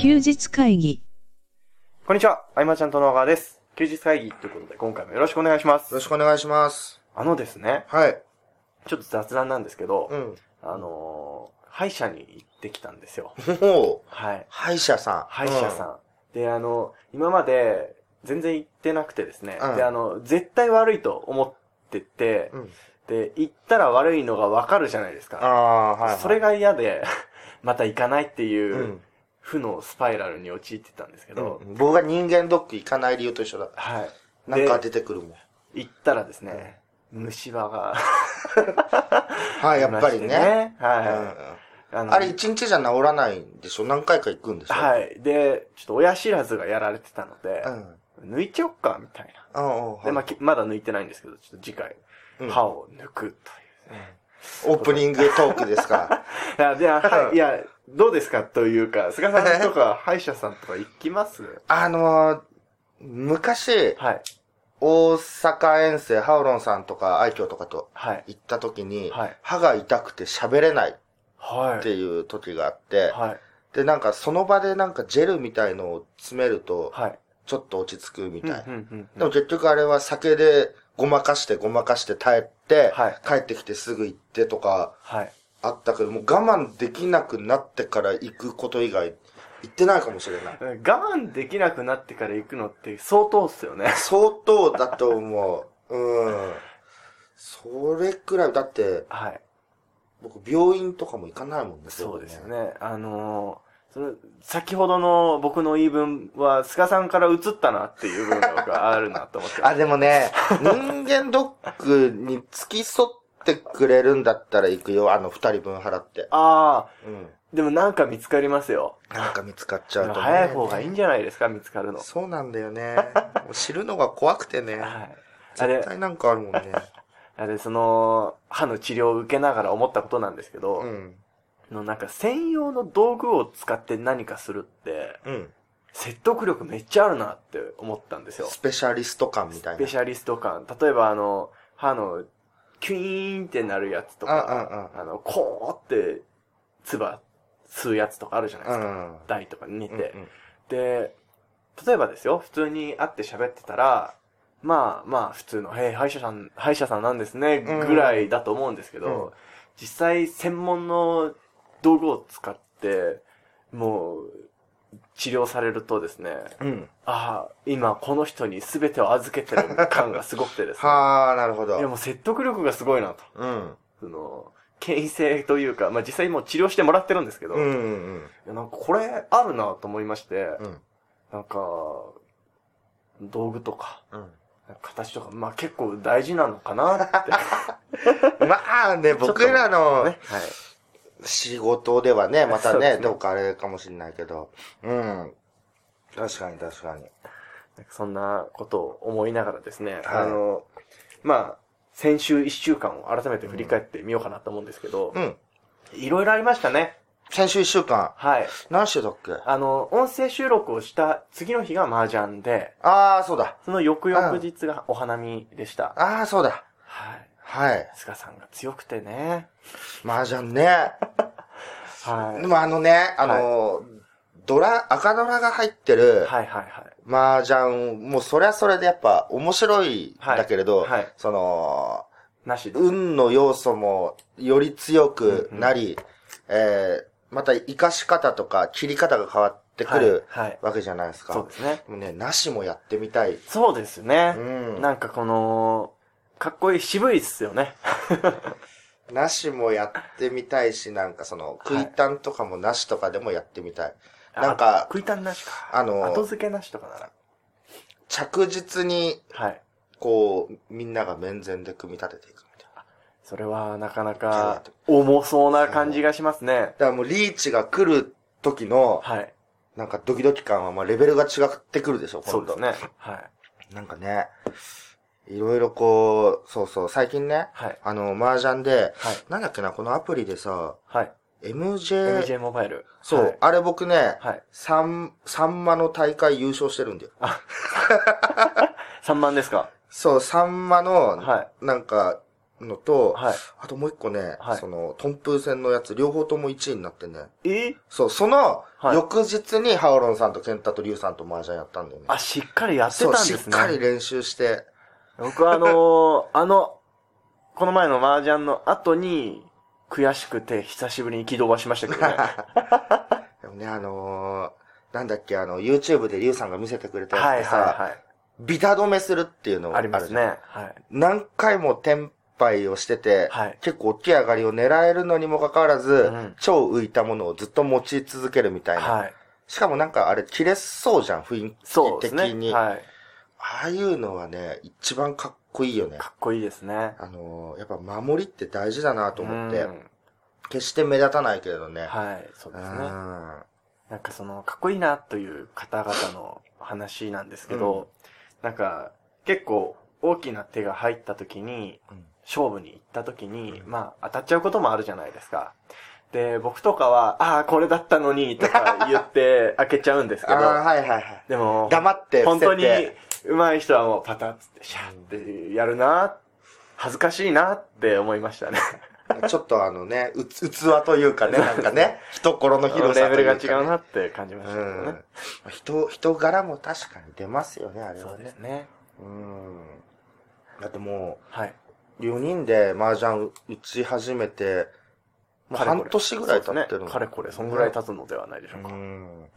休日会議。こんにちは、あいまちゃんと野川です。休日会議ということで、今回もよろしくお願いしますよろ。しくお願いします。あのですね、はい。ちょっと雑談なんですけど、うん。あのー歯医者に行ってきたんですよ。もう、はい。歯医者さん。歯医者さん。で、あの、今まで全然行ってなくてですね、うんで、あの、絶対悪いと思ってて、うん。うん。で、行ったら悪いのがわかるじゃないですあか。あ、はい、はい。それが嫌で、また行かないってう。いうん負のスパイラルに陥ってたんですけど、うん僕が人間ドック行かない理由と一緒だ。はい。なんかで出てくるもん。行ったらですね、虫歯が はい、やっぱりいましてね。はい。うんあのあれ一日じゃ治らないんでしょ？何回か行くんでしょ？。はいい。で、ちょっと親知らずがやられてたのでう、ん。抜いちゃおっか、みたいな。うんうん。で、まあ、まだ抜いてないんですけど、ちょっと次回、うん歯を抜くという。オープニングトークですか？いや、で、はい、いや、どうですかというか、菅さんとか歯医者さんとか行きます？あのー、昔、はい。大阪遠征、ハオロンさんとか愛嬌とかとはい。行った時に、はい歯が痛くて喋れないはい。っていう時があって、はい。で、なんかその場でなんかジェルみたいのを詰めると、はい。ちょっと落ち着くみたい。でも結局あれは酒でごまかしてごまかして耐えて、はい帰ってきてすぐ行ってとかはい。あったけど、もう我慢できなくなってから行くこと以外行ってないかもしれない。我慢できなくなってから行くのって相当っすよね。相当だと思う。うん。それくらい、だって、はい。僕病院とかも行かないもんね。そうですよ。ね。あのーその、先ほどの僕の言い分は、菅さんから移ったなっていう部分があるなと思って。あ、でもね、人間ドックに付き添ってくれるんだったら行くよ。あの二人分払って。あうん。ー、でもなんか見つかりますよ。なんか見つかっちゃうと、ね。早い方がいいんじゃないですか、見つかるの。そうなんだよね。知るのが怖くてね。はい。絶、対なんかあるもんね。あれ、その、歯の治療を受けながら思ったことなんですけど、うん。のなんか専用の道具を使って何かするって、うん。説得力めっちゃあるなって思ったんですよ。スペシャリスト感みたいな。スペシャリスト感。例えばあの、歯の、キュイーンってなるやつとか、あの、こうって、唾吸うやつとかあるじゃないですか。うん。台とかに似うん。て。で、例えばですよ、普通に会って喋ってたら、まあまあ普通の、へえ、歯医者さん、歯医者さんなんですね、うんぐらいだと思うんですけど、うん実際専門の道具を使って、もう、治療されるとですね、うん。ああ、今この人に全てを預けてる感がすごくてですね。はあ、なるほど。いやもう説得力がすごいなと。うん。その、権威性というか、まあ実際もう治療してもらってるんですけど、うんういんやなんかこれあるなと思いまして、うん。うん。なんか、道具とか、うん。形とか、まあ結構大事なのかなって。まあね、僕らのね。はい。仕事ではね、またね、ねどうかあれかもしれないけど。うん。確かに確かに。なんかそんなことを思いながらですね、あの、まあ、先週一週間を改めて振り返ってみようかなと思うんですけど、うん。いろいろありましたね。先週一週間、はい。何してたっけ？あの、音声収録をした次の日が麻雀で、ああ、そうだ。その翌々日がお花見でした。ああ、そうだ。はい。はい。菅さんが強くてね。麻雀ね。はい。でもあのね、あの、ドラ、赤ドラが入ってるはいはいはい。麻雀、もうそれはそれでやっぱ面白いんだけれど、はいはいその、なしで。運の要素もより強くなり、えー、また活かし方とか切り方が変わってくるはい。はいわけじゃないですか。そうですね。でもね、なしもやってみたい。そうですねう。ん。なんかこの、かっこいい、渋いっすよね。なしもやってみたいし、なんかその、はい食いたんとかもなしとかでもやってみたい。あなんか食いたんなしか。あの後付けなしとかなら。着実に、はい。こう、みんなが面前で組み立てていくみたいな。それはなかなか重そうな感じがしますね。だからもうリーチが来る時の、はい。なんかドキドキ感はまあレベルが違ってくるでしょ、今度そうですね。はい。なんかね、いろいろこう、そうそう、最近ね、はい。あの、麻雀で、はい。なんだっけな、このアプリでさ、はい。MJ、MJ モバイル。そう、はい。あれ僕ね、はい。サン、サンマの大会優勝してるんだよ。3 万ですか？そう、サンマの、はなんか、のと、はい。あともう一個ね、はいその、トンプー戦のやつ、両方とも1位になってね。え？そう、その、はい翌日にハオロンさんとケンタとリュウさんと麻雀やったんだよね。あ、しっかりやってたそう、んですね。しっかり練習して。僕はあのーあの、この前の麻雀の後に、悔しくて久しぶりに起動はしましたけどね。でもね、あのー、なんだっけ、あの、YouTube でリュウさんが見せてくれたはいやつでさ、はいはい。ビタ止めするっていうのがありますね。はい。何回もテンパイをしてて、はい結構起き上がりを狙えるのにもかかわらず、うん超浮いたものをずっと持ち続けるみたいな。はい。しかもなんかあれ切れそうじゃん、雰囲そうです気的に。ね。はい。ああいうのはね、一番かっこいいよね。かっこいいですね。あのーやっぱ守りって大事だなと思ってう、ん決して目立たないけれどね。はい。そうですね。うんなんかその、かっこいいなという方々の話なんですけど、なんか、結構大きな手が入った時に、うん勝負に行った時に、まあ、当たっちゃうこともあるじゃないですか。で、僕とかは、ああ、これだったのに、とか言って 開けちゃうんですけど、ああ、はいはいはい。でも、黙って本当に上手い人はもうパタッつって、シャーってやるな、恥ずかしいなって思いましたね。ちょっとあのね、うつ、器というかね、なんかね、懐の広さレベルというか、ね。が違うなって感じましたね。うん。人、人柄も確かに出ますよね、あれそうはね。ですね。うん。だってもはい。う、4人で麻雀打ち始めて、もう半年ぐらい経ってるのねかれこれ、そんぐらい経つのではないでしょうか。うん。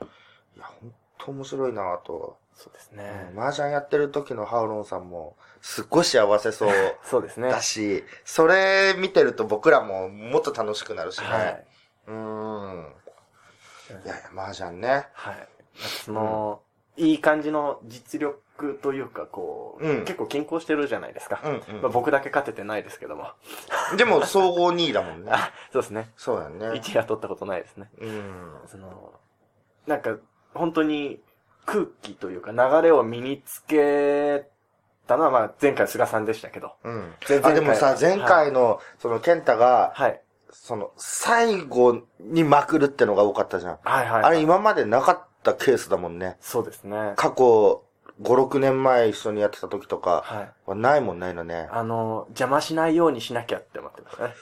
いや、ほんと面白いなと。そうですね。麻雀やってる時のハウロンさんも、すっごい幸せそう そうですね。だし、それ見てると僕らももっと楽しくなるしね。はい。うん。いやいや、麻雀ね。はい。その、いい感じの実力というか、こう、うん結構均衡してるじゃないですか。うんまあ、僕だけ勝ててないですけども。うん。でも、総合2位だもんね。あ、そうですね。そうだよね。1位は取ったことないですね。うん。その、なんか、本当に空気というか流れを身につけたのは、まあ、前回菅さんでしたけど。うん。前々回あ、でもさ、前回の、その、ケンタが、はい。その、最後にまくるってのが多かったじゃん。はいはい、はい。あれ今までなかったケースだもんね。そうですね。過去、5、6年前一緒にやってた時とかはい。はないもんないのね。あの、邪魔しないようにしなきゃって思ってますね。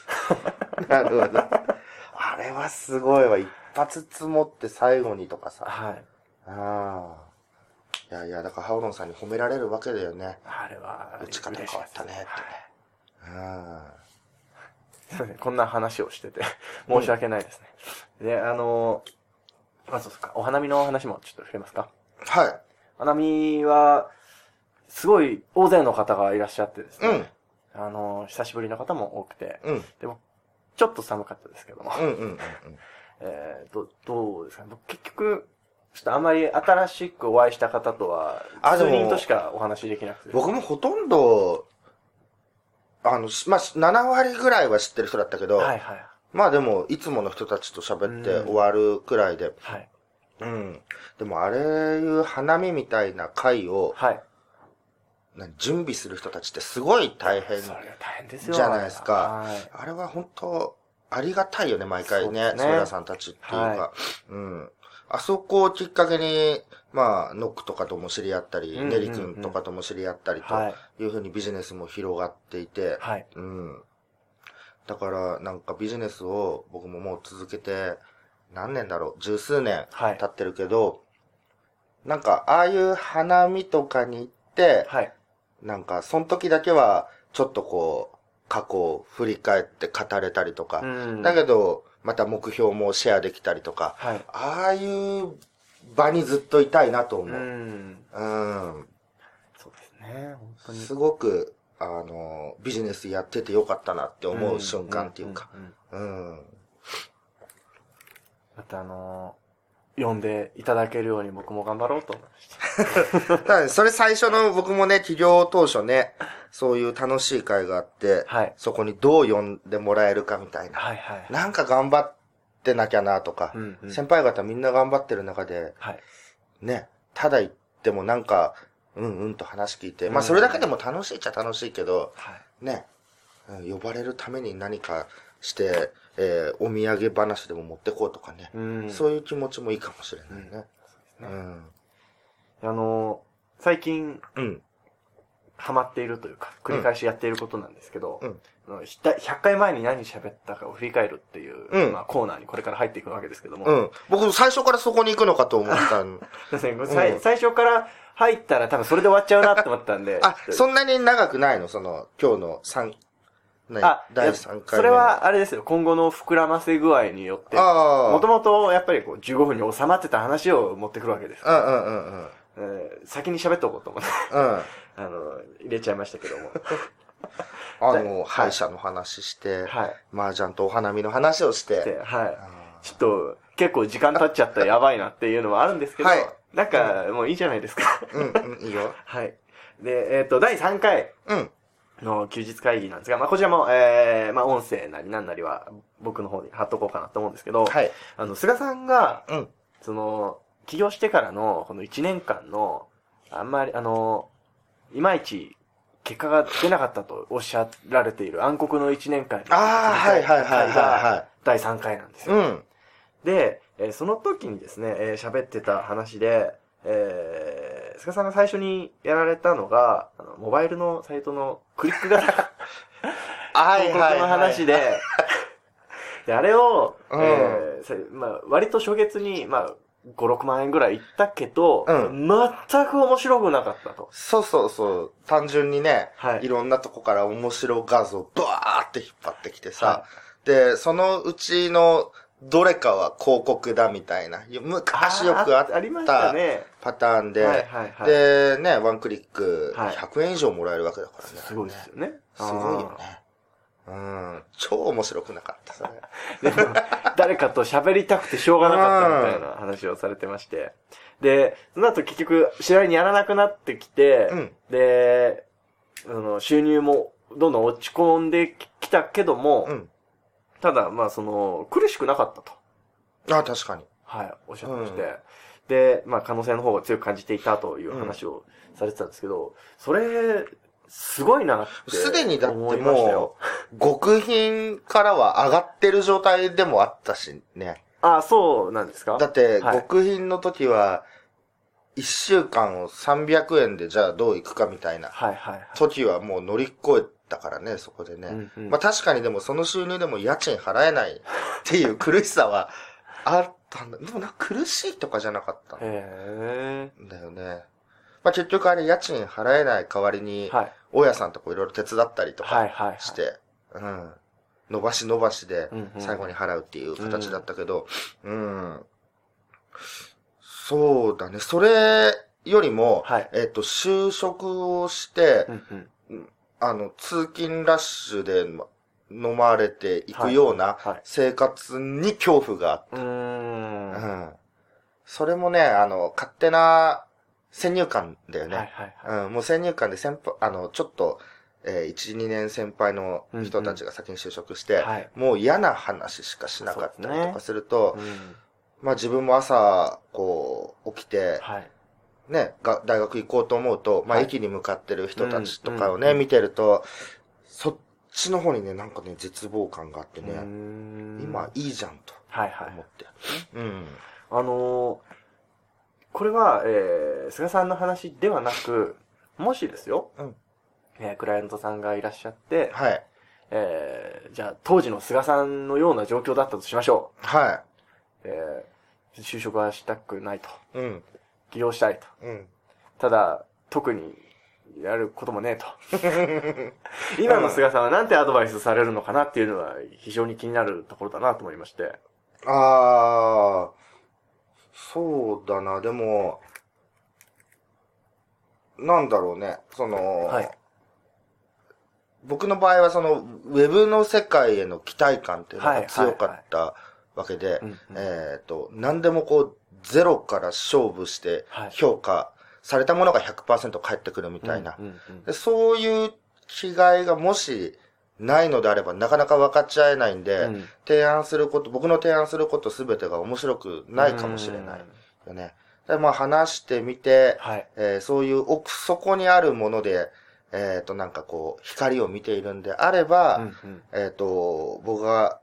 なるほど。あれはすごいわ。一発積もって最後にとかさ。はい。ああ。いやいや、だからハオロンさんに褒められるわけだよね。あれは、打ち方変わったねってはいあすいませんこんな話をしてて、申し訳ないですね。で、あの、まあそうですか、お花見の話もちょっと触れますか？あ。はい。花見は、すごい大勢の方がいらっしゃってですね。あの、久しぶりの方も多くて、うん。でも、ちょっと寒かったですけども、うんうんうん えー、ど、どうですかね。僕結局、ちょっとあんまり新しくお会いした方とは、あでも数人としかお話できなくて。僕もほとんど、あの、しまあ、7割ぐらいは知ってる人だったけど、はいはい。まあでも、いつもの人たちと喋ってうん終わるくらいで、はい。うん。でもあれいう花見みたいな会を、はい。な準備する人たちってすごい大変。それが大変ですよじゃないですかはい。あれは本当ありがたいよね、毎回ね。そうですねソーラさんたちっていうか。はうん。あそこをきっかけに、まあ、ノックとかとも知り合ったり、ネリ君とかとも知り合ったりとはい。いうふうにビジネスも広がっていて、はい。うん。だから、なんかビジネスを僕ももう続けて、何年だろう、十数年はい経ってるけど、なんか、ああいう花見とかに行って、はい。なんか、その時だけは、ちょっとこう、過去を振り返って語れたりとか、うんだけど、また目標もシェアできたりとか、はい。ああいう場にずっといたいなと思うう。ん。うん。そうですね。本当に。すごく、あの、ビジネスやっててよかったなって思う瞬間っていうか。んんんうん。またあのー呼んでいただけるように僕も頑張ろうと 思いました。ただねそれ最初の僕もね、起業当初ね、そういう楽しい会があって、はい。そこにどう呼んでもらえるかみたいな。はいはい。なんか頑張ってなきゃなとか、うんうん先輩方みんな頑張ってる中で、はい。ね、ただ言ってもなんか、うんうんと話聞いて、まあそれだけでも楽しいっちゃ楽しいけど、はい。ね、うん呼ばれるために何かして、えーお土産話でも持ってこうとかね、うん。そういう気持ちもいいかもしれないね。ううんん。あのー最近、うん。ハマっているというか、繰り返しやっていることなんですけど、うんあのひた100回前に何喋ったかを振り返るっていう、うんまあ、コーナーにこれから入っていくわけですけども、うん。僕、最初からそこに行くのかと思ったん。で すねさいうん最初から入ったら多分それで終わっちゃうなって思ったんで、あ、そんなに長くないの？その、今日の三ねあ、第いや3回。それはあれですよ、今後の膨らませ具合によって。もともとやっぱりこう15分に収まってた話を持ってくるわけです。うんうんうんうん。えー先に喋っておこうと思って、うん。あの、入れちゃいましたけども。あの、歯医者の話して、はい。麻雀とお花見の話をして。で、はい。あちょっと、結構時間経っちゃったらやばいなっていうのはあるんですけど、はいなんか、もういいじゃないですか。ーうん、うん、いいよ。はい。で、えっ、と、第3回うん。の休日会議なんですが、まあ、こちらも、えー、まあ、音声なりなんなりは、僕の方に貼っとこうかなと思うんですけど、はい。あの、菅さんが、うん。その、起業してからの、この1年間の、あんまり、あの、いまいち、結果が出なかったとおっしゃられている暗黒の1年間ああ、はいはいはいはい第3回なんですい。よ。うん。で、えーその時にですね、えー喋ってた話で、えー、菅さんが最初にやられたのが、あのモバイルのサイトのクリック型。はい広告はいはい。の話で、であれを、うん。えーさまあ、割と初月に、まあ、5、6万円ぐらいいったけど、うん。全く面白くなかったと。そうそうそう。単純にね、はい。いろんなとこから面白画像バーって引っ張ってきてさ、で、そのうちのどれかは広告だみたいな、昔よくあっありました。パターンで、はいはいはい。で、ね、ワンクリックはい100円以上もらえるわけだからね。すごいですよね。すごいよね。うん。超面白くなかった、それ。でも、誰かと喋りたくてしょうがなかったみたいな話をされてまして。で、その後結局、試合にやらなくなってきて、うんで、あの、収入もどんどん落ち込んできたけども、うん。ただ、まあ、その、苦しくなかったと。あ、確かに。はい、おっしゃってまして。うんで、まあ、可能性の方が強く感じていたという話をされてたんですけど、それ、すごいなってすでにだっても。う、極貧からは上がってる状態でもあったしね。あ、そうなんですか？だって、はい極貧の時は、一週間を300円でじゃあどう行くかみたいなはいはいはい。時はもう乗り越えたからね、そこでね。うんうんまあ確かにでもその収入でも家賃払えないっていう苦しさはあったんだ。でもな、苦しいとかじゃなかったへんだよね。まあ結局あれ家賃払えない代わりにえ。、はい。大家さんとこいろいろ手伝ったりとはいか。して、うん。伸ばし伸ばしでうんうん最後に払うっていう形だったけど、うん。そうだね。それよりも、はいえっと、就職をして、うんうん。あの、通勤ラッシュでま飲まれていくようなはい。生活に恐怖があっうー。た。うんん。それもね、あの、勝手な先入観だよね。はいはいはい。うん、もう先入観で先輩、あの、ちょっと、えー、1、2年先輩の人たちが先に就職して、はい。もう嫌な話しかしなかったりとかすると、うん。まあ自分も朝、こう、起きて、はい。ね、が大学行こうと思うと、まあはい駅に向かってる人たちとかをね、見てると、そっちの方にね、なんかね、絶望感があってね、ね今いいじゃんとはいはい思。って。うん。あのーこれは、えー、菅さんの話ではなく、もしですよ、うんえークライアントさんがいらっしゃって、はい。えー、じゃあ、当時の菅さんのような状況だったとしましょはう。えー、就職はしたくないと。い。うん。起業したいと。うん。ただ、特にやることもねえと。今の菅さんはなんてアドバイスされるのかなっていうのは非常に気になるところだなと思いまして。あー、そうだな、でも、なんだろうね、その、はい僕の場合はその、ウェブの世界への期待感っていうのはいが強かったわけで、えっ、と、何でもこう、ゼロから勝負してはい評価されたものが100%返ってくるみたいな。でそういう気概がもしないのであればなかなか分かち合えないんで、うん提案すること、僕の提案することすべてが面白くないかもしれないよね。でまあ話してみて、はい。えーそういう奥底にあるもので、えっ、となんかこう、光を見ているんであれば、うんうんえっ、と、僕が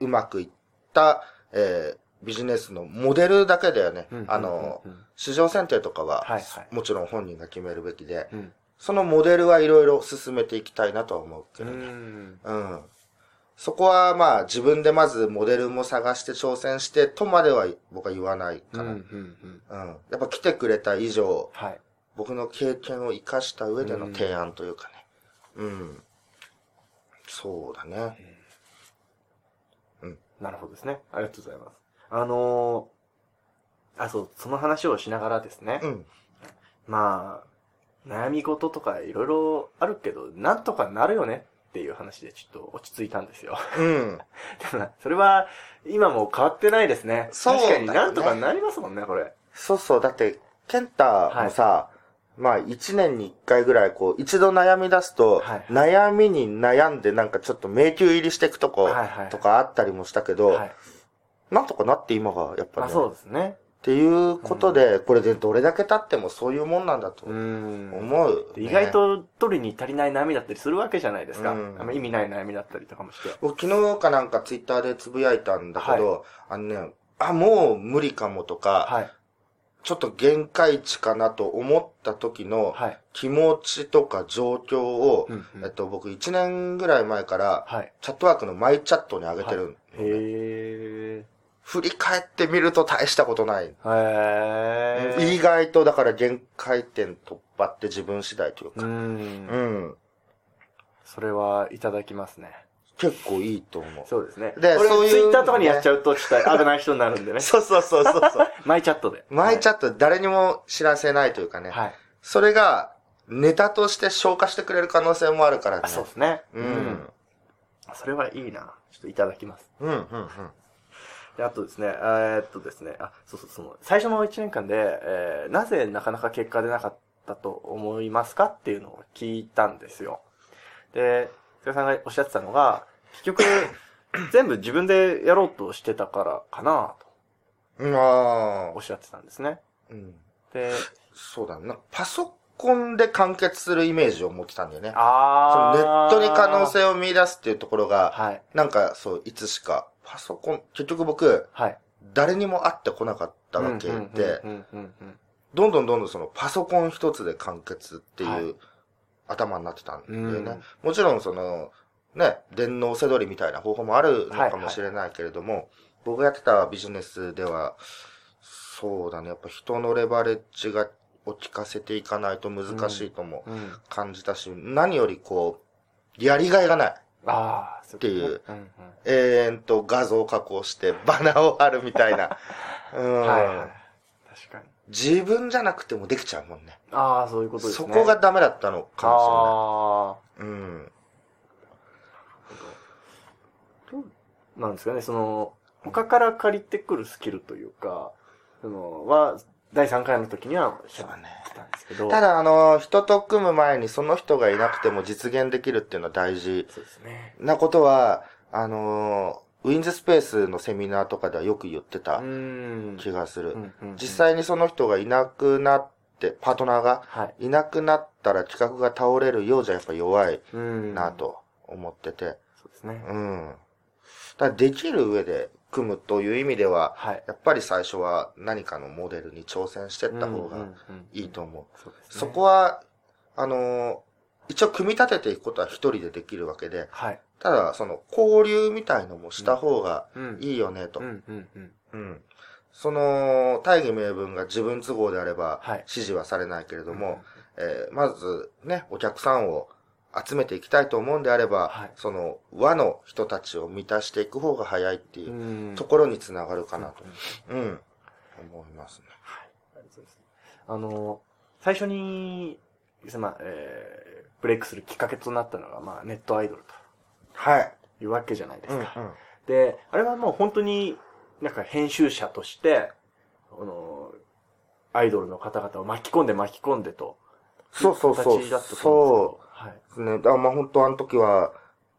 うまくいった、えービジネスのモデルだけだよね。うんあの、うんうん市場選定とかは、はいはいもちろん本人が決めるべきで、うんそのモデルはいろいろ進めていきたいなとは思うけうどね。ん。うん。そこはまあ自分でまずモデルも探して挑戦してとまでは僕は言わないうん、うん、から。うん。うん。やっぱ来てくれた以上、はい。僕の経験を生かした上での提案というかね。うん。そうだね。なるほどですね。ありがとうございます。あのー、あ、そう、その話をしながらですね。うん。まあ、悩み事とかいろいろあるけど、なんとかなるよねっていう話でちょっと落ち着いたんですよ。うん。でもなそれは、今もう変わってないですね。そうね確かになんとかなりますもんね、これ。そうそう。だって、ケンタもさ、まあ一年に一回ぐらいこう、一度悩み出すと、はい悩みに悩んでなんかちょっと迷宮入りしていくとこはいはいとかあったりもしたけど、はい。なんとかなって今がやっぱり、まあそうですね。っていうことで、これでどれだけ経ってもそういうもんなんだとうーん。思う、で意外、と取りに足りない悩みだったりするわけじゃないですか。うんあんま意味ない悩みだったりとかもして。僕昨日かなんかツイッターでつぶやいたんだけど、あのね、あ、もう無理かもとか、はい。ちょっと限界値かなと思った時のはい。気持ちとか状況を、うんうんえっと、僕1年ぐらい前から、はい。チャットワークのマイチャットに上げてるのね、へ振り返ってみると大したことない。ー。へー。意外とだから限界点突破って自分次第というう。か、うんん。それはいただきますね。結構いいと思う。そうですね。でそういうツイッターとかにやっちゃうと、ちょっと危ない人になるんでね。そうそうそうそうそう。マイチャットで。マイチャッット誰にも知らせないというかね。はい。それがネタとして消化してくれる可能性もあるからね。あ、そうですね。うん。それはいいな。ちょっといただきます。うん、うん、うん。で、あとですね、えーっとですね、あ、そうそう、その、最初の1年間で、えー、なぜなかなか結果出なかったと思いますかっていうのを聞いたんですよ。で、菅さんがおっしゃってたのが、結局、全部自分でやろうとしてたからかなとうん、あおっしゃってたんですね。ーうん。で、そうだね。なパソコンで完結するイメージを持ってたんだよね。そあー。のネットに可能性を見出すっていうところが、はい。なんかそう、いつしか、パソコン、結局僕、はい。誰にも会ってこなかったわけで、どんどんどんどんそのパソコン一つで完結っていう、はい頭になってたんだよね。うんもちろんその、ね、電脳せどりみたいな方法もあるのかもしれないけれども、僕がやってたビジネスでは、そうだね、やっぱ人のレバレッジがを聞かせていかないと難しいともうん。感じたし、何よりこう、やりがいがない。ああ、そうっていう永遠と画像加工して バナーを貼るみたいな。ううんん。はいはい。確かに。自分じゃなくてもできちゃうもんね。ああ、そういうことですね。そこがダメだったのかもあしれない。うん。あ、どうなんですかね、その、他から借りてくるスキルというか、その、は、第3回の時にはしゃってたんですけど。た、だ、あの、人と組む前にその人がいなくても実現できるっていうのは大事そうですね。なことは、あの、ウィンズスペースのセミナーとかではよく言ってうた。気がする。うんうんうん実際にその人がいなくなって、パートナーがはい。いなくなったら企画が倒れるようじゃやっぱ弱いうん。な。と思ってて。そうですね。うん。だできる上で組むという意味では、はい。やっぱり最初は何かのモデルに挑戦していった方がいいと思う。そこは、あのー一応組み立てていくことは一人でできるわけで、はい。ただ、その、交流みたいのもした方がうん。いいよね、と。その、大義名分が自分都合であればはい、指示はされないけれども、えーまず、ね、お客さんを集めていきたいと思うんであれば、はいその、和の人たちを満たしていく方が早いっていううんところにつながるかなと。うん。思いますね。ありがとうございますあの、最初に、まあ、えー、ブレイクするきっかけとなったのが、まあ、ネットアイドルはい。というわけじゃないですうん、か。うん。で、あれはもう本当に、なんか編集者として、あの、アイドルの方々を巻き込んで巻き込んでと。そうそうそう形だったと思そうんですう。ね、あまあ本当あの時は、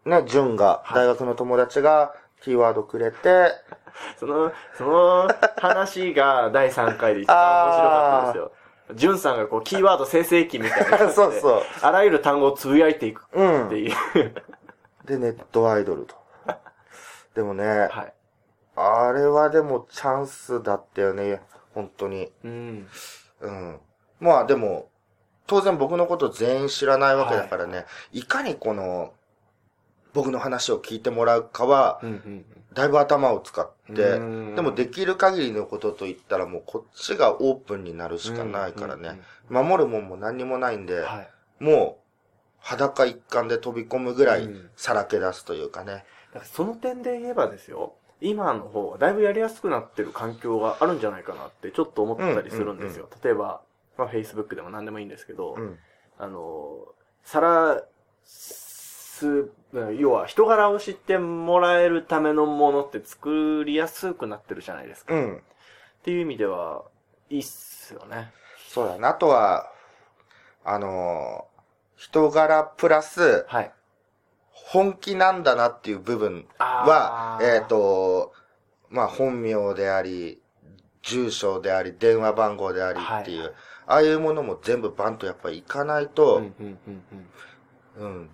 ね、純が、はい大学の友達が、キーワードくれて。その、その話が第3回で一番面白かったですよ。ジュンさんがこう、キーワード生成器みたいな。そうそう。あらゆる単語をつぶやいていくうん。っていう。で、ネットアイドルと。でもね、はい。あれはでもチャンスだったよね、本当に。うん。うん。まあでも、当然僕のこと全員知らないわけだからね、い、かにこの、僕の話を聞いてもらうかは、だいぶ頭を使って、うんでもできる限りのことと言ったらもうこっちがオープンになるしかないからね。守るもんも何にもないんで、はい。もう裸一貫で飛び込むぐらいうんさらけ出すというかね。だからその点で言えばですよ、今の方はだいぶやりやすくなってる環境があるんじゃないかなってちょっと思ったりするんですよ。例えば、まあ Facebook でも何でもいいんですけど、うん。あの、さらす、要は人柄を知ってもらえるためのものって作りやすくなってるじゃないですか。っうん。ていう意味では、いいっすよね。そうだね。あとは、あのー人柄プラス、はい。本気なんだなっていう部分はえっ、と、まあ、本名であり、住所であり、電話番号でありっていう、はいああいうものも全部バンとやっぱりいかないと、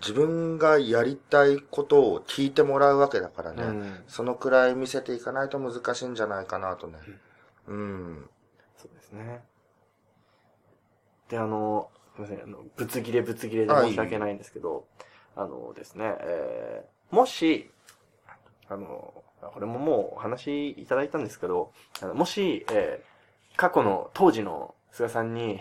自分がやりたいことを聞いてもらうわけだからね、うん。うんそのくらい見せていかないと難しいんじゃないかなとね。うん。そうですね。で、あの、すみません、あの、ぶつ切れぶつ切れであ申し訳ないんですけど、あのですね、えー、もし、あの、これももうお話しいただいたんですけど、あのもし、えー、過去の当時の菅さんに、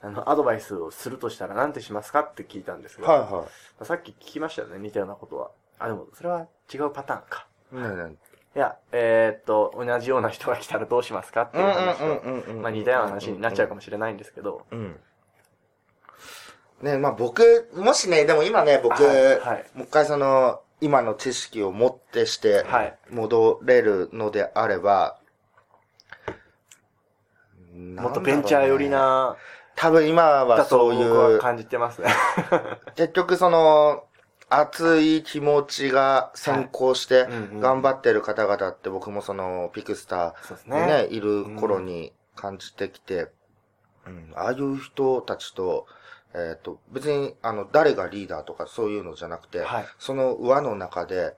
あの、アドバイスをするとしたら何てしますかって聞いたんですが、はいはさっき聞きましたよね、似たようなことは。あ、でも、それは違うパターンか。い。ねえねいや、えーっと、同じような人が来たらどうしますかってえ。いう話と、うんうんうんうん。まあ似たような話になっちゃうかもしれないんですけど、うん。ねまあ僕、もしね、でも今ね、僕、はいはいもう一回その、今の知識をもってしてはい、戻れるのであれば、もっとベンチャー寄りな多分今はそう僕いう、は感じてますね。結局その、熱い気持ちが先行して頑張ってる方々って僕もそのピクスターにね、ね。いる頃に感じてきて、うん、ああいう人たちと、えっ、と、別にあの、誰がリーダーとかそういうのじゃなくて、はい。その輪の中で、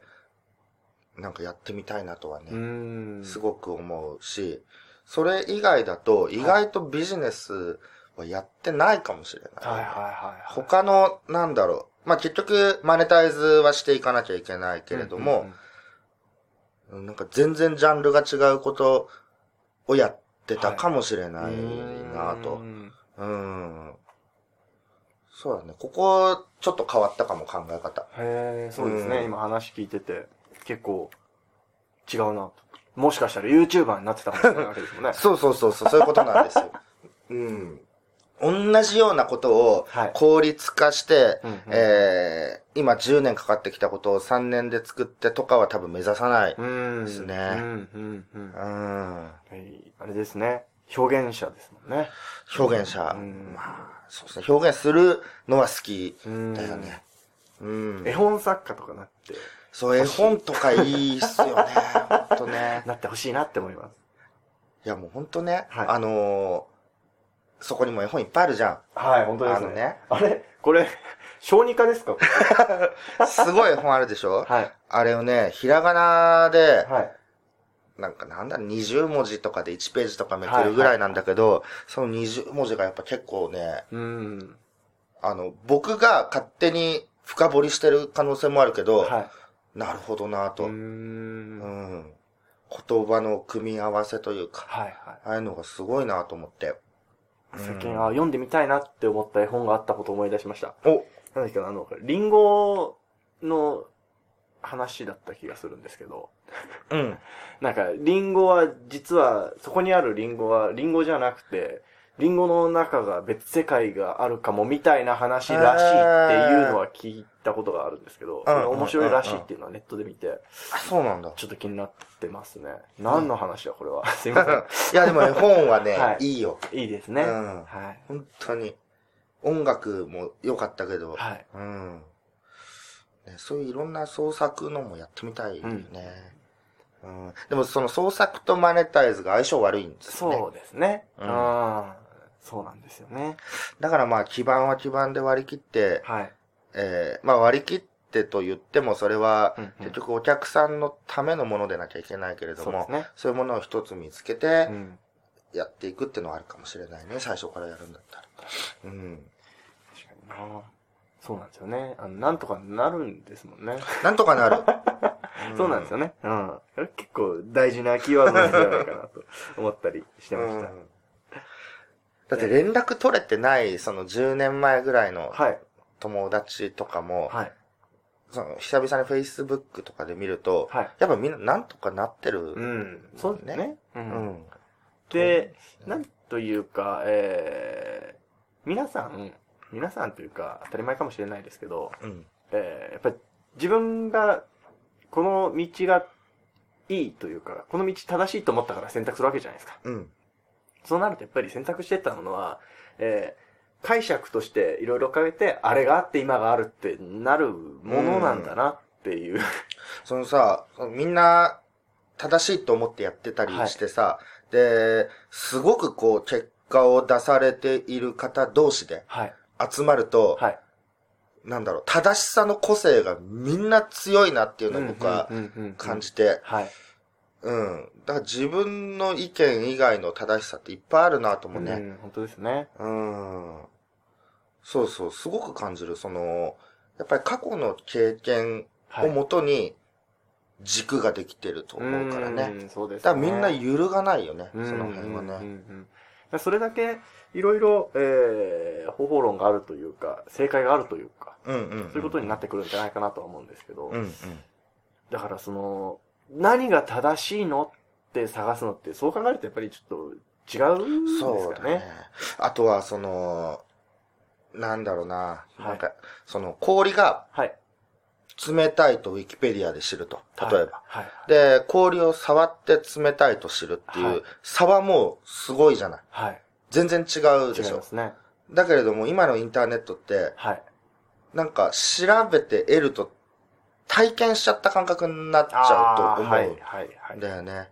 なんかやってみたいなとはうね。すごく思うし、それ以外だと意外とビジネスはやってないかもしれない。はいはいはい。他の、なんだろう。まあ、結局、マネタイズはしていかなきゃいけないけれども、うんなんか全然ジャンルが違うことをやってたかもしれないなと。うんうん。そうだね。ここ、ちょっと変わったかも考え方。へえ、そうですね。うん今話聞いてて、結構違うなと。もしかしたら YouTuber になってたかもしれないわけですもんね。そうそうそうそう、そういうことなんですよ。うん。同じようなことをはい効率化して、うんうんえー、今10年かかってきたことを3年で作ってとかは多分目指さない。うん。ですねあれですね。表現者ですもんね。表現者。うんまあ、そうですね。表現するのは好きうんだよね。うん。絵本作家とかなって、そう、絵本とかいいっすよね。ほんとね。なってほしいなって思います。いや、もうほんとね。はいあのーそこにも絵本いっぱいあるじゃはい、本当ん。ですね。あのね。あれこれ、小児科ですか？すごい絵本あるでしょ？はい。あれをね、ひらがなで、はい。なんかなんだろう、20文字とかで1ページとかめくるぐらいなんだけど、その20文字がやっぱ結構ね、うん。あの、僕が勝手に深掘りしてる可能性もあるけど、はい。なるほどなと。うんん。言葉の組み合わせというか、はいはい。ああいうのがすごいなと思って。最近、あ、読んでみたいなって思った絵本があったことを思い出しました。おなんだっけな、あの、リンゴの話だった気がするんですけど、うん。なんか、リンゴは、実は、そこにあるリンゴは、リンゴじゃなくて、リンゴの中が別世界があるかもみたいな話らしいっていうのは聞いたことがあるんですけど、それが面白いらしいっていうのはネットで見て、あ、そうなんだ。ちょっと気になってますね。何の話だ、これは？すいません。いや、でも絵本はね、はいい、いよ。いいですね。うんはい。本当に。音楽も良かったけど、はい。うん、ね。そういういろんな創作のもやってみたいね。うんでもその創作とマネタイズが相性悪いんですね。そうですね。ううんん。そうなんですよね。だからまあ基盤は基盤で割り切って、はい。えーまあ割り切ってと言ってもそれはうんうん結局お客さんのためのものでなきゃいけないけれども、そうね。そういうものを一つ見つけてうん。やっていくっていうのはあるかもしれないね。最初からやるんだったら。うん。あそうなんですよね。あの、なんとかなるんですもんね。なんとかなる。そうなんですよね。うん。結構大事なキーワードなんじゃないかなと思ったりしてました。うんだって連絡取れてない、その10年前ぐらいのはい。友達とかも、はい。その久々に Facebook とかで見ると、はい。やっぱみんななんとかなってる。うん。そうですね。う。うんん。で、なんというか、えー、皆さん、皆さんというか、当たり前かもしれないですけど、うん。えー、やっぱり自分が、この道がいいというか、この道正しいと思ったから選択するわけじゃないですか。うん。そうなるとやっぱり選択してったものは、えー、解釈としていろいろ変えて、あれがあって今があるってなるものなんだなっていう。そのさ、みんな正しいと思ってやってたりしてさ、で、すごくこう結果を出されている方同士ではい。集まると、はい。なんだろう、正しさの個性がみんな強いなっていうのを僕は感じ。じて、はい。うん。だから自分の意見以外の正しさっていっぱいあるなと思うね。うん、本当ですね。うん。そうそう、すごく感じる。その、やっぱり過去の経験をはい。もとに軸ができてると思うからね。うん。そうですね。だからみんな揺るがないよね、うんその辺はうんうんね。うんそれだけ、いろいろ、えー、方法論があるというか、正解があるというか、うんうんうん。そういうことになってくるんじゃないかなとは思うんですけど、うんうん。だからその、何が正しいのって探すのって、そう考えるとやっぱりちょっと違うんですそうだねかね。。あとは、その、なんだろうな。いなんか、その、氷がはい。冷たいとウィキペディアで知ると。例えば。はい。はい。で、氷を触って冷たいと知るっていう、はい差はもうすごいじゃない。はい。全然違うでしょ違いま。すね。だけれども、今のインターネットって、はい。なんか調べて得ると、体験しちゃった感覚になっちゃうと思う。あーはい、はい、はい。だよね。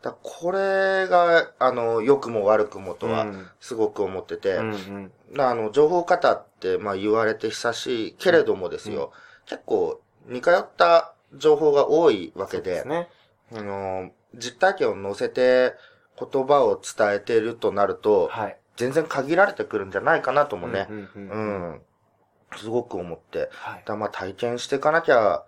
だこれが、あの、良くも悪くもとはうん、すごく思ってて、うんうん。あの、情報型って、まあ言われて久しいけれどもですよ、結構似通った情報が多いわけで、ですね。あの、実体験を載せて言葉を伝えてるとなると、はい。全然限られてくるんじゃないかなともね、うんうんううんん、すごく思って。はいだ。まあ体験していかなきゃ、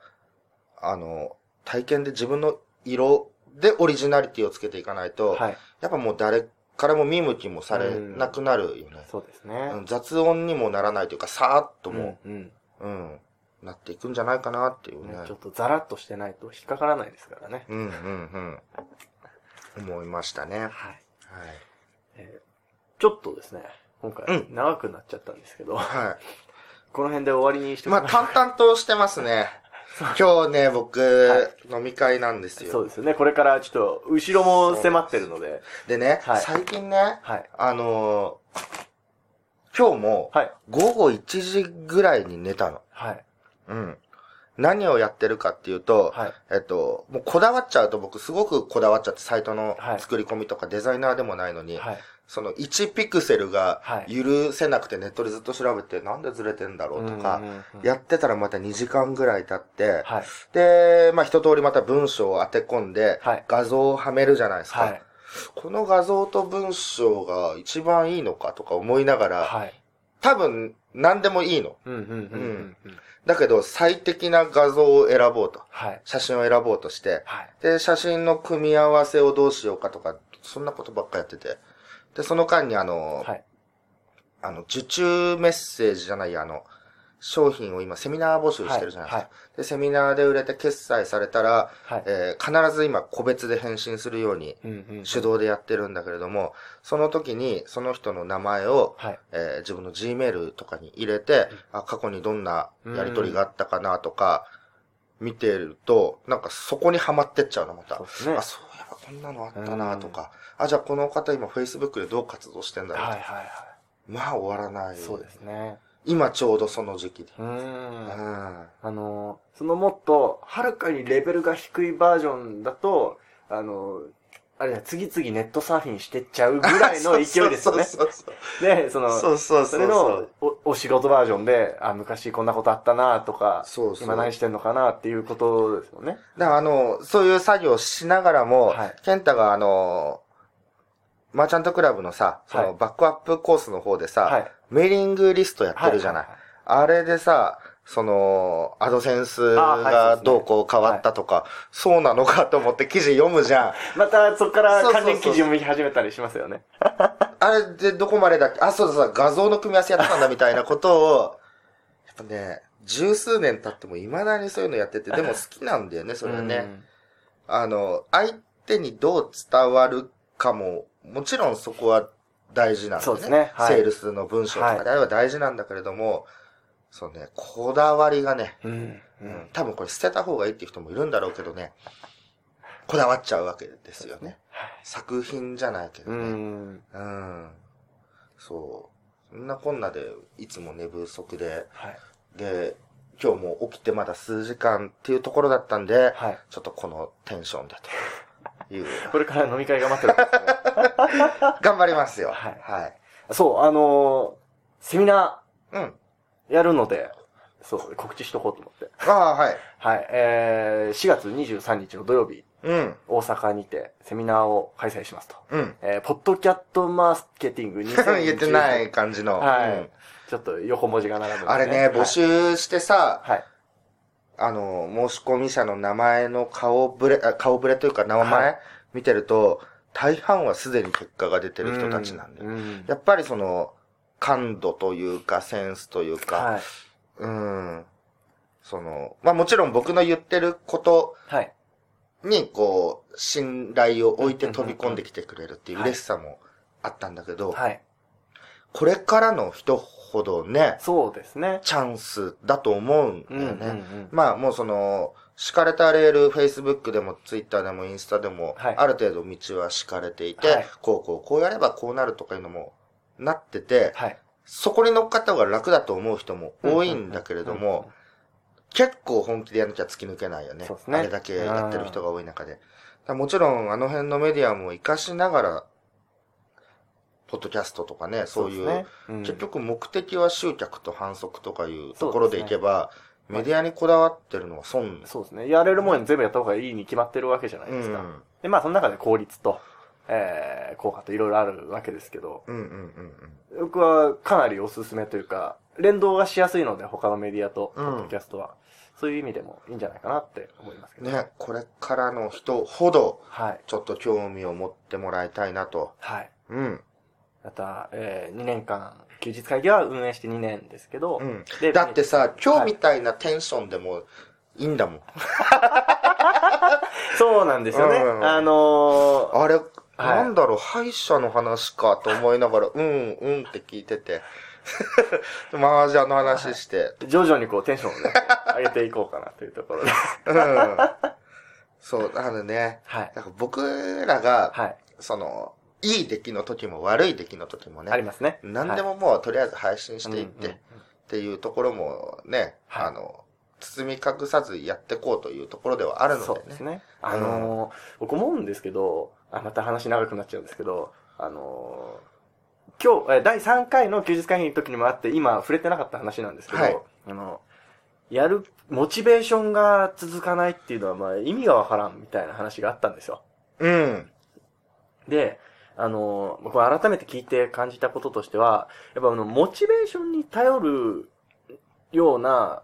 あの、体験で自分の色でオリジナリティをつけていかないと、はい。やっぱもう誰からも見向きもされなくなるよね。そうですね。うん雑音にもならないというか、さーっともうんうんう、うん、なっていくんじゃないかなっていうね。ねちょっとザラッとしてないと引っかからないですからね。うんうんうん。思いましたね。はい。はい。えーちょっとですね、今回う長くなっちゃったんですけど、はこの辺で終わりにしてい。まあ、淡々としてますね。今日ね、僕、は飲み会なんですよ。そうですよね。これからちょっと、後ろも迫ってるので、でね、はい最近ね、はい。あのー今日も、はい。午後1時ぐらいに寝たの。はい。うん。何をやってるかっていうと、はい。えっと、もうこだわっちゃうと僕すごくこだわっちゃって、サイトのはい作り込みとかデザイナーでもないのに、はい。その1ピクセルがはい許せなくてネットでずっと調べて、なんでずれてんだろうとかやってたらまた2時間ぐらい経って、はい。で、まあ一通りまた文章を当て込んではい、画像をはめるじゃないですか。はい。この画像と文章が一番いいのかとか思いながら、はい。多分何でもいいの。だけど最適な画像を選ぼうと。はい。写真を選ぼうとして、はい。で、写真の組み合わせをどうしようかとか、そんなことばっかやってて。で、その間にあの、はい。あの、受注メッセージじゃないや、あの、商品を今セミナー募集してるじゃないですか。で、セミナーで売れて決済されたら、はい。えー必ず今個別で返信するようにうんうん。手動でやってるんだけれども、その時にその人の名前を、はい。えー自分の Gmail とかに入れて、あ、過去にどんなやりとりがあったかなとか、見てると、なんかそこにはまってっちゃうの、また。そうですね。あ、そういえばこんなのあったなとか、あ、じゃあこの方今 Facebook でどう活動してんだろうとか、はいはいはまあ終わらない。い。そうですね。今ちょうどその時期で。うん。あの、そのもっと、はるかにレベルが低いバージョンだと、あの、あれだ、次々ネットサーフィンしてっちゃうぐらいの 勢いですよね。そうそうそうで、その、そうそうそそう。れのおお仕事バージョンで、あ、昔こんなことあったなとか、そうそう今何してんのかなっていうことですよね。だからあの、そういう作業をしながらも、はいケンタがあの、マーチャントクラブのさ、そはいのバックアップコースの方でさ、はい。メーリングリストやってるじゃない。ははあれでさ、その、アドセンスがどうこう変わったとか、そうなのかと思って記事読むじゃん。いまたそこから関連記事読み始めたりしますよね。あれでどこまでだっけ？あ、そうだそう。だ、画像の組み合わせやってたんだみたいなことを、やっぱね、十数年経っても未だにそういうのやってて、でも好きなんだよね、それはね。うん。あの、相手にどう伝わるかも、もちろんそこは大事なんだよね。そうですね。はい。セールスの文章とかであれば大事なんだけれども、そうね、こだわりがね、うん。ううんん、多分これ捨てた方がいいっていう人もいるんだろうけどね、こだわっちゃうわけですよね。作品じゃないけどうね。ん。うん。そう。そんなこんなで、いつも寝不足で、はい。で、今日も起きてまだ数時間っていうところだったんで、はい。ちょっとこのテンションでという。これから飲み会が待ってるんですね。頑張りますよ。はいはい。そう、あのーセミナうん。ーやるので、そう、告知しとこうと思って。ああ、はい。はい。えー、4月23日の土曜日、うん。大阪にてセミナーを開催しますと。うん。えー、ポッドキャットマーケティング2020。言ってない感じの。はいうんちょっと横文字が並ぶんで、あれね、募集してさ、はい。あの、申し込み者の名前の顔ぶれ、あ顔ぶれというか名は前見てると、大半はすでに結果が出てる人たちなんで。うん。やっぱりその、感度というか、センスというか、はい。うん。その、まあもちろん僕の言ってることはい。に、こう、信頼を置いて飛び込んできてくれるっていうはい嬉しさもあったんだけど、はい。これからの人ほどね、そうですね。チャンスだと思うんだうん。うんよね。うん。まあもうその、敷かれたレール、Facebook でも Twitter でもインスタでも、はいある程度道は敷かれていて、はいこうこうこうやればこうなるとかいうのもなってて、はい。そこに乗っかった方が楽だと思う人も多いんだけれども、結構本気でやんなきゃ突き抜けないよね。そうですねあれだけやってる人が多い中で。もちろんあの辺のメディアも活かしながら、ポッドキャストとかね、そういう、ねうん結局目的は集客と反則とかいうところでいけば、メディアにこだわってるのは損。そうですね。やれるもんに全部やった方がいいに決まってるわけじゃないうですか。ん。で、まあ、その中で効率と、えー、効果といろいろあるわけですけど、うんうんうん僕はかなりおすすめというか、連動がしやすいので、他のメディアと、ポうんッドキャストは。そういう意味でもいいんじゃないかなって思いますけうん。ど。ね、これからの人ほど、はい。ちょっと興味を持ってもらいたいなと。はい。うん。また、えー、2年間、休日会議は運営して2年ですけど、うん。でだってさ、今日はいみたいなテンションでもいいんだもん。そうなんですよね。うんあのー、あれ、はいなんだろう、歯医者の話かと思いながら、うん、うんって聞いてて。麻雀の話して。徐々にこうテンションをね、上げていこうかなというところで。うん。そう、なのでね、はい。だから僕らが、はい。その、いい出来の時も悪い出来の時もね、ありますね。何でももうとりあえず配信していって、うんうんっていうところもね、はいあの、包み隠さずやっていこうというところではあるのでね。そうですね。あのー僕思うんですけど、あ、また話長くなっちゃうんですけど、あのー今日、え第3回の休日会議の時にもあって、今触れてなかった話なんですけど、はいあの、やる、モチベーションが続かないっていうのは、まあ意味がわからんみたいな話があったんですよ。うん。で、あの、僕は改めて聞いて感じたこととしては、やっぱあの、モチベーションに頼るような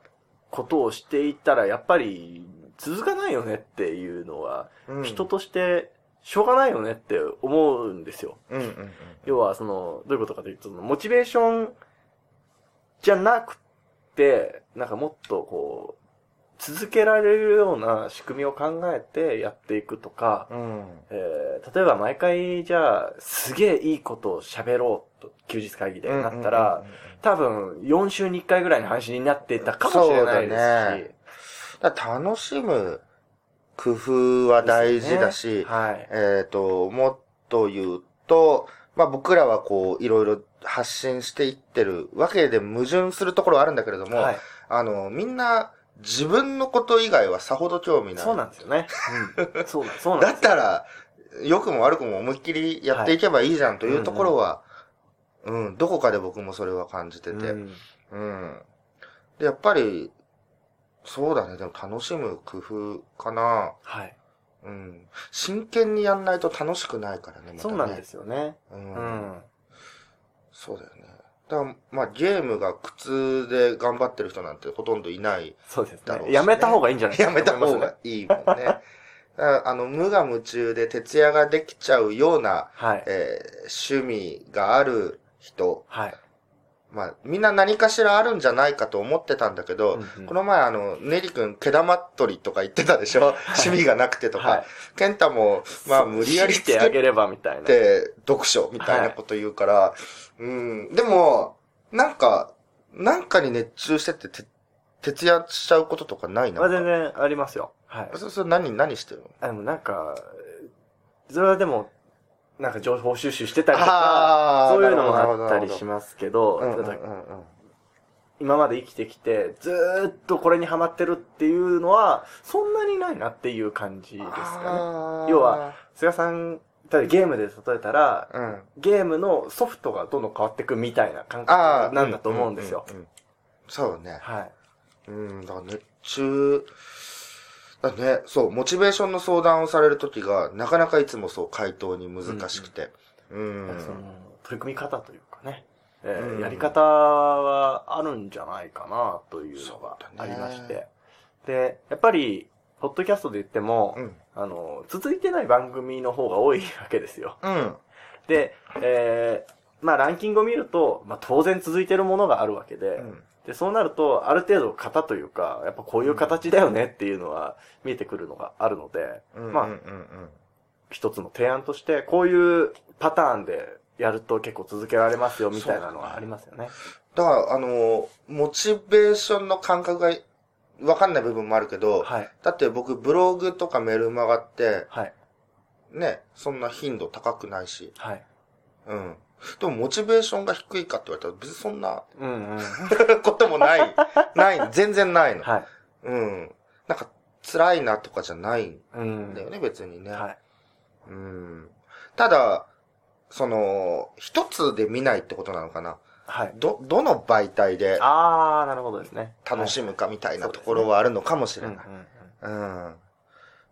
ことをしていったら、やっぱり続かないよねっていうのは、うん人としてしょうがないよねって思うんですよ。うんうんうん。要は、その、どういうことかというと、モチベーションじゃなくて、なんかもっとこう、続けられるような仕組みを考えてやっていくとか、うん。えー例えば毎回じゃあ、すげえいいことを喋ろうと、休日会議でなったら、多分4週に1回ぐらいの話になっていたかもしれないですし、だねだ楽しむ工夫は大事だし、はい。えっ、と、もっと言うと、まあ僕らはこう、いろいろ発信していってるわけで矛盾するところはあるんだけれども、はい。あの、みんな自分のこと以外はさほど興味ない。そうなんですよね。うん。そうなんそうなんだったら、良くも悪くも思いっきりやっていけばいいじゃんというところは、うん、どこかで僕もそれは感じてて、うんうん。で、やっぱり、そうだね。でも楽しむ工夫かな。はい。うん。真剣にやんないと楽しくないからね。またねそうなんですよね。う。うんん。そうだよね。だからまあゲームが苦痛で頑張ってる人なんてほとんどいないそうですねね。やめた方がいいんじゃないやめた方と思いますがいいもんね。あの、無我夢中で徹夜ができちゃうような、はい。えー趣味がある人、はい。まあ、みんな何かしらあるんじゃないかと思ってたんだけど、うんうんこの前あの、ネリ君、毛玉取りとか言ってたでしょ、趣味がなくてとか。はいケンタも、まあ、無理やりして作っあげればみたいな。て、読書みたいなこと言うから、うん、でも、なんか、なんかに熱中してて、て徹夜しちゃうこととかないな？まあ全然ありますよ。はい。そそれ何、何してるの？あでもなんか、それはでも、なんか情報収集してたりとか、そういうのもあったりしますけど、うんうんうんただ今まで生きてきて、ずーっとこれにハマってるっていうのは、そんなにないなっていう感じですかね。要は、菅さん、例えばゲームで例えたら、うん。ゲームのソフトがどんどん変わっていくみたいな感ああ、覚なんだと思うんですよ。うううんそうね。はい。うん、だから熱中、だね、そう、モチベーションの相談をされるときが、なかなかいつもそう回答に難しくて。うん。その取り組み方というかね、えーうんやり方はあるんじゃないかなというのがありまして。で、やっぱり、ポッドキャストで言っても、うん。あの、続いてない番組の方が多いわけですよ。うん。で、えーまあランキングを見ると、まあ当然続いてるものがあるわけで、うんで、そうなると、ある程度型というか、やっぱこういう形だよねっていうのは見えてくるのがあるので、うん。まあうんうんうん。一つの提案として、こういうパターンでやると結構続けられますよみたいなのはありますよね。だから、あの、モチベーションの感覚がわかんない部分もあるけど、はい。だって僕ブログとかメルマガって、はい。ね、そんな頻度高くないし、はい。うん。でもモチベーションが低いかって言われたら別にそんなうんうん。こともない。ない、全然ないの。はい。うん。なんか辛いなとかじゃないんうん。だよね、別にね。はい。うん。ただ、その、一つで見ないってことなのかな。はい。ど、どの媒体であー、なるほどですね。楽しむかみたいなはいところはあるのかもしうんうんれない。うん。うん。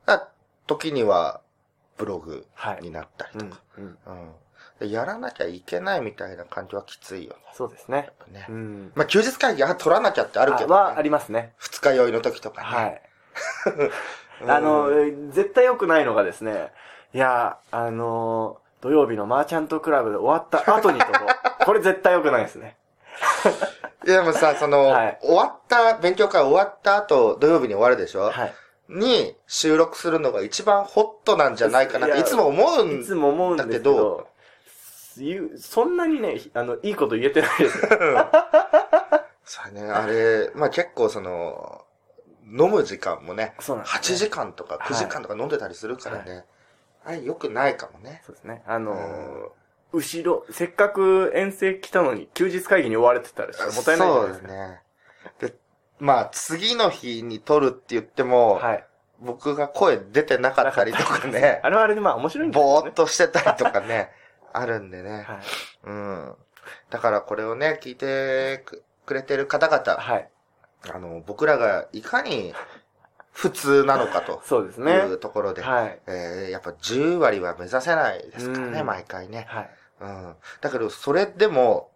だ時には、ブログはい。になったりうんとか。うん。うん。でやらなきゃいけないみたいな感じはきついよね。そうですね。ねう。ん。まあ、休日会議は取らなきゃってあるけど、はあね。りますね。二日酔いの時とかね。はい。うんあの、絶対良くないのがですね、いや、あの、土曜日のマーチャントクラブで終わった後にとこう。これ絶対良くないですね。いやでもさ、その、はい終わった、勉強会終わった後、土曜日に終わるでしょ？はい。に収録するのが一番ホットなんじゃないかなっていつも思うんだけど、そんなにね、あの、いいこと言えてないですよ。そうね、あれ、まあ結構その、飲む時間もね、そうなんです、ね。8時間とか9時間とか飲んでたりするからね。あれ良くないかもね。そうですね。あのー後ろ、せっかく遠征来たのに休日会議に追われてたらもったいないそうですね。で、まあ次の日に撮るって言っても、はい。僕が声出てなかったりとかね、あれはあれでまあ面白いんですよねぼーっ。としてたりとかね、あるんでね。はい。うん。だからこれをね、聞いてくくれてる方々、はい。あの、僕らがいかに普通なのかと そうですね。いうところで、はい。えーやっぱ10割は目指せないですからね、うん毎回ね。はい。うん。だけど、それでも、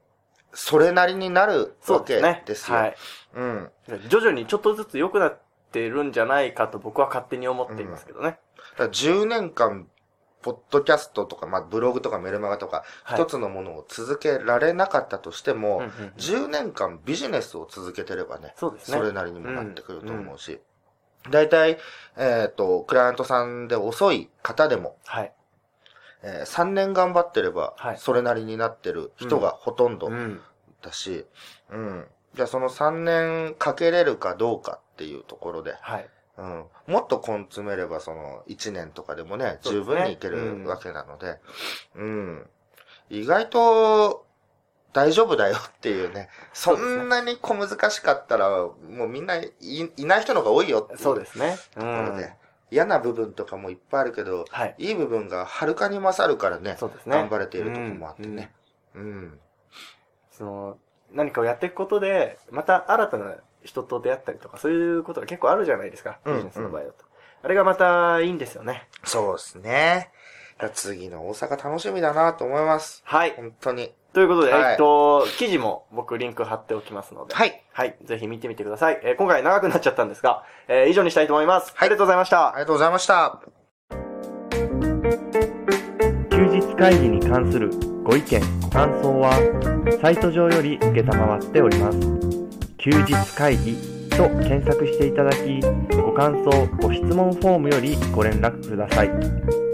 それなりになるわけですね。ですよ。はい。うん。徐々にちょっとずつ良くなってるんじゃないかと僕は勝手に思っていますけどね。だから10年間、ポッドキャストとか、まあ、ブログとかメルマガとか、はい一つのものを続けられなかったとしても、うんうんうん10年間ビジネスを続けてればね、そうですね。それなりにもなってくると思うし、大体、えっ、と、クライアントさんで遅い方でも、はい。え3年頑張ってればはい、それなりになってる人がほとんどうん。だし、うん。じゃあその3年かけれるかどうかっていうところで、はい。うん。もっと根詰めればその1年とかでもね、十分にいけるうんわけなので、うん。意外と大丈夫だよっていうね。そんなに小難しかったら、もうみんないいない人の方が多いよっていうそうですね。うん。で、嫌な部分とかもいっぱいあるけど、はい。いい部分がはるかに勝るからね、そうですね。頑張れているところもあってうんね。うん。その、何かをやっていくことで、また新たな人と出会ったりとか、そういうことが結構あるじゃないですか。うんビジネスの場合だと。あれがまたいいんですよね。そうですね。次の大阪楽しみだなと思います。はい。本当に。ということで、はいえっと、記事も僕リンク貼っておきますので。はい。はい。ぜひ見てみてください。えー今回長くなっちゃったんですが、えー以上にしたいと思います。はいありがとうございましたあ。りがとうございました。休日会議に関するご意見、ご感想は、サイト上より受けたまわっております。休日会議と検索していただき、ご感想、ご質問フォームよりご連絡ください。